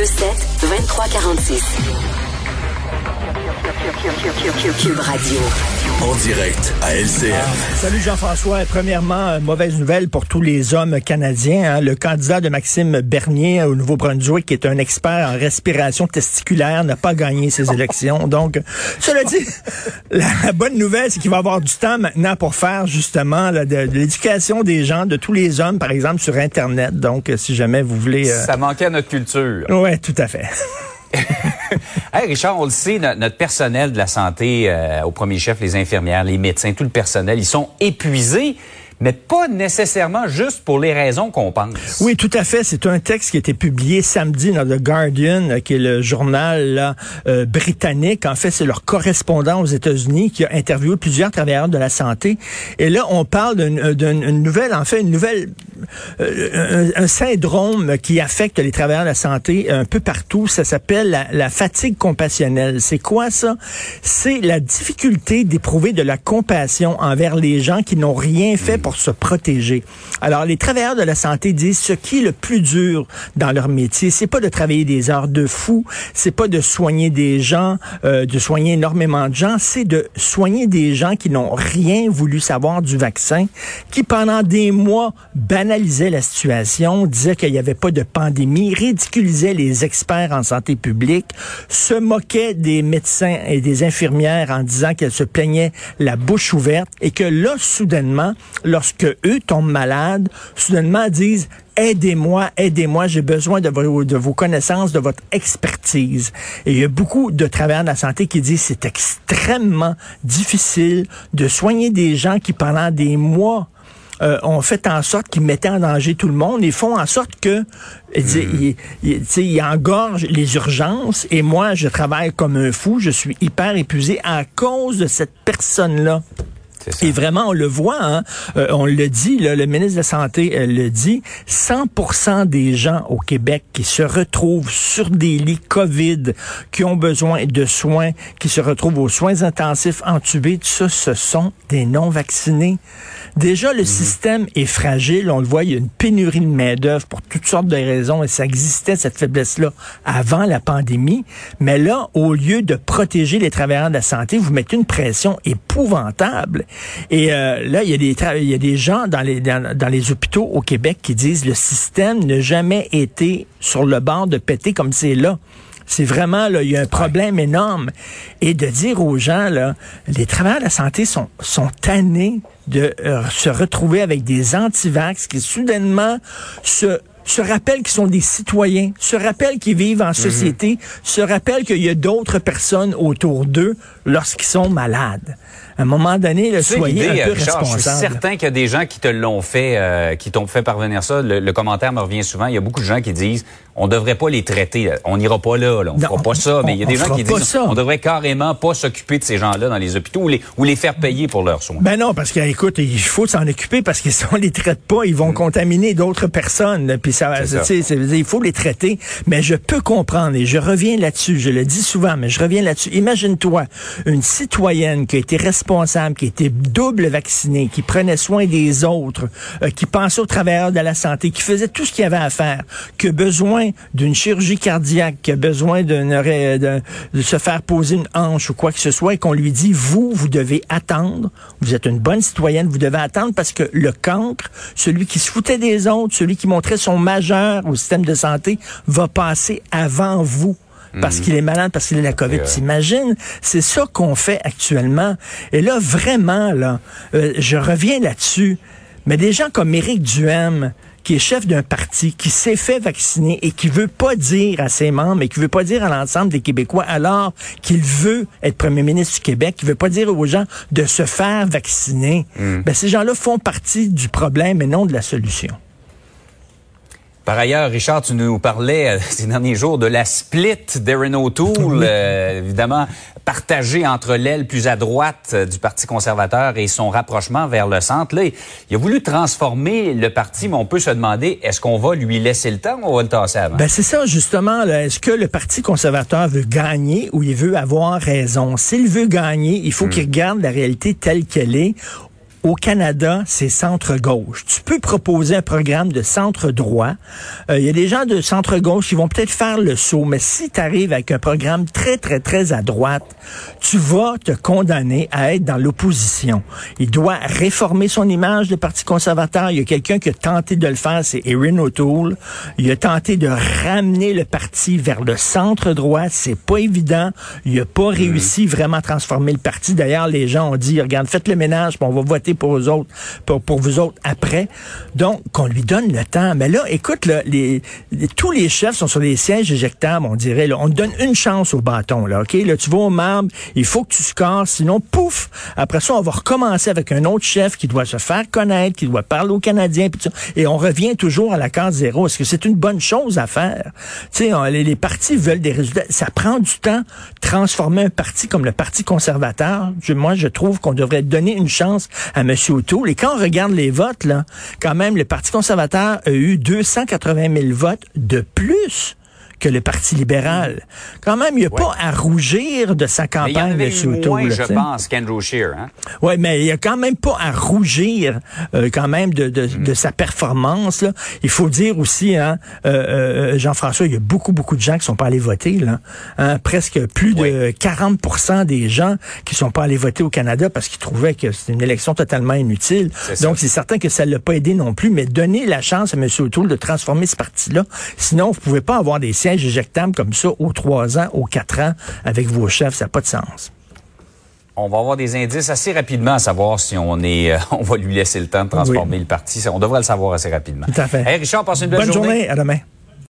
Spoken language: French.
2346. Cube Radio. En direct à LCN. Salut Jean-François. Premièrement, euh, mauvaise nouvelle pour tous les hommes canadiens. hein. Le candidat de Maxime Bernier au Nouveau-Brunswick, qui est un expert en respiration testiculaire, n'a pas gagné ses élections. Donc, cela dit, la bonne nouvelle, c'est qu'il va avoir du temps maintenant pour faire justement là, de, de l'éducation des gens, de tous les hommes, par exemple, sur Internet. Donc, si jamais vous voulez... euh, Ça manquait à notre culture. Ouais, tout à fait. Hey Richard, on le sait, no- notre personnel de la santé, euh, au premier chef, les infirmières, les médecins, tout le personnel, ils sont épuisés, mais pas nécessairement juste pour les raisons qu'on pense. Oui, tout à fait. C'est un texte qui a été publié samedi dans The Guardian, euh, qui est le journal là, euh, britannique. En fait, c'est leur correspondant aux États-Unis qui a interviewé plusieurs travailleurs de la santé. Et là, on parle d'une euh, nouvelle, en fait, une nouvelle, euh, un, un syndrome qui affecte les travailleurs de la santé un peu partout. Ça s'appelle la, la fatigue compassionnelle. C'est quoi ça? C'est la difficulté d'éprouver de la compassion envers les gens qui n'ont rien fait pour se protéger. Alors, les travailleurs de la santé disent ce qui est le plus dur dans leur métier, c'est pas de travailler des heures de fou, c'est pas de soigner des gens, euh, de soigner énormément de gens, c'est de soigner des gens qui n'ont rien voulu savoir du vaccin, qui pendant des mois banalisaient la situation, disaient qu'il n'y avait pas de pandémie, ridiculisaient les experts en santé publique, se moquaient des médecins et des infirmières en disant qu'elles se plaignaient la bouche ouverte et que là, soudainement, lorsque eux tombent malades, soudainement disent Aidez-moi, aidez-moi, j'ai besoin de vos, de vos connaissances, de votre expertise. Et il y a beaucoup de travailleurs de la santé qui disent c'est extrêmement difficile de soigner des gens qui pendant des mois euh, ont fait en sorte qu'ils mettaient en danger tout le monde et font en sorte que ils, ils- ils- ils engorgent les urgences et moi je travaille comme un fou, je suis hyper épuisé à cause de cette personne-là. Et vraiment, on le voit, hein, euh, on le dit, là, le ministre de la Santé euh, le dit, 100% des gens au Québec qui se retrouvent sur des lits COVID, qui ont besoin de soins, qui se retrouvent aux soins intensifs, entubés, tout ça, ce sont des non-vaccinés. Déjà, le système est fragile, on le voit, il y a une pénurie de main-d'œuvre pour toutes sortes de raisons, et ça existait, cette faiblesse-là, avant la pandémie. Mais là, au lieu de protéger les travailleurs de la santé, vous mettez une pression épouvantable. Et euh, là, il y, a des il y a des gens dans les, dans, dans les hôpitaux au Québec qui disent le système n'a jamais été sur le bord de péter comme c'est là. C'est vraiment, là, il y a un problème énorme. Et de dire aux gens, là, les travailleurs de la santé sont, sont tannés de euh, se retrouver avec des antivax qui soudainement se se rappellent qu'ils sont des citoyens, se rappellent qu'ils vivent en société, se rappellent qu'il y a d'autres personnes autour d'eux lorsqu'ils sont malades. À un moment donné, sais, soyez un peu Richard, je suis responsable. certain qu'il y a des gens qui te l'ont fait, euh, qui t'ont fait parvenir ça. Le, le commentaire me revient souvent. Il y a beaucoup de gens qui disent on devrait pas les traiter. On n'ira pas là, là. on Non, fera pas ça. Mais il y a des gens qui disent ça. on devrait carrément pas s'occuper de ces gens-là dans les hôpitaux ou les, ou les faire payer pour leurs soins. Ben non, parce que écoute, il faut s'en occuper parce que si on les traite pas, ils vont contaminer d'autres personnes. Puis ça, Mm. Ça. tu sais, c'est- il faut les traiter. Mais je peux comprendre et je reviens là-dessus. Je le dis souvent, mais je reviens là-dessus. Imagine-toi une citoyenne qui a été responsable, qui a été double vaccinée, qui prenait soin des autres, euh, qui pensait aux travailleurs de la santé, qui faisait tout ce qu'il y avait à faire, qui a besoin d'une chirurgie cardiaque, qui a besoin ré- de, se faire poser une hanche ou quoi que ce soit, et qu'on lui dit, vous, vous devez attendre, vous êtes une bonne citoyenne, vous devez attendre parce que le cancre, celui qui se foutait des autres, celui qui montrait son majeur au système de santé, va passer avant vous. Parce qu'il est malade, parce qu'il est la COVID. vrai. T'imagines? C'est ça qu'on fait actuellement. Et là, vraiment, là, euh, je reviens là-dessus. Mais des gens comme Éric Duhem, qui est chef d'un parti, qui s'est fait vacciner et qui veut pas dire à ses membres et qui veut pas dire à l'ensemble des Québécois alors qu'il veut être premier ministre du Québec, qui veut pas dire aux gens de se faire vacciner. Ben, ces gens-là font partie du problème et non de la solution. Par ailleurs, Richard, tu nous parlais euh, ces derniers jours de la split d'Erin O'Toole, euh, évidemment partagée entre l'aile plus à droite euh, du Parti conservateur et son rapprochement vers le centre. Là, il a voulu transformer le parti, mais on peut se demander, est-ce qu'on va lui laisser le temps ou on va le tasser avant? Ben c'est ça justement. Est-ce que le Parti conservateur veut gagner ou il veut avoir raison? S'il veut gagner, il faut qu'il regarde la réalité telle qu'elle est. au Canada, c'est centre-gauche. Tu peux proposer un programme de centre-droit. Euh, Il y a des gens de centre-gauche qui vont peut-être faire le saut, mais si tu arrives avec un programme très, très, très à droite, tu vas te condamner à être dans l'opposition. Il doit réformer son image de Parti conservateur. Il y a quelqu'un qui a tenté de le faire, c'est Erin O'Toole. Il a tenté de ramener le parti vers le centre-droit. C'est pas évident. Il a pas réussi vraiment à transformer le parti. D'ailleurs, les gens ont dit, regarde, faites le ménage, puis on va voter pour vous autres, pour, pour vous autres après. Donc, qu'on lui donne le temps. Mais là, écoute, là, les, les- tous les chefs sont sur des sièges éjectables, on dirait. Là. On donne une chance au bâton. Là, OK? Là, tu vas au marbre, il faut que tu scores, sinon, pouf! Après ça, on va recommencer avec un autre chef qui doit se faire connaître, qui doit parler aux Canadiens, puis tout ça. et on revient toujours à la case zéro. Est-ce que c'est une bonne chose à faire? Tu sais, les, les partis veulent des résultats. Ça prend du temps transformer un parti comme le Parti conservateur. Je- moi, je trouve qu'on devrait donner une chance M. O'Toole. Et quand on regarde les votes, là, quand même, le Parti conservateur a eu 280 000 votes de plus que le Parti libéral. Quand même, il n'y a pas à rougir de sa Mais il y en campagne, avait M. eu moins, là, je pense, qu'Andrew Scheer. Hein? Oui, mais il y a quand même pas à rougir euh, quand même de, de, de sa performance. Là. Il faut dire aussi, hein, euh, euh, Jean-François, il y a beaucoup, beaucoup de gens qui sont pas allés voter. Là. Hein, presque plus de 40 des gens qui sont pas allés voter au Canada parce qu'ils trouvaient que c'était une élection totalement inutile. Donc, c'est certain que ça l'a pas aidé non plus, mais donner la chance à M. O'Toole de transformer ce parti-là. Sinon, vous pouvez pas avoir des sièges éjectables comme ça aux trois ans, aux quatre ans avec vos chefs. Ça n'a pas de sens. On va avoir des indices assez rapidement à savoir si on est, euh, on va lui laisser le temps de transformer le parti. On devrait le savoir assez rapidement. Tout à fait. Hey, Richard, passe une belle Bonne journée. À demain.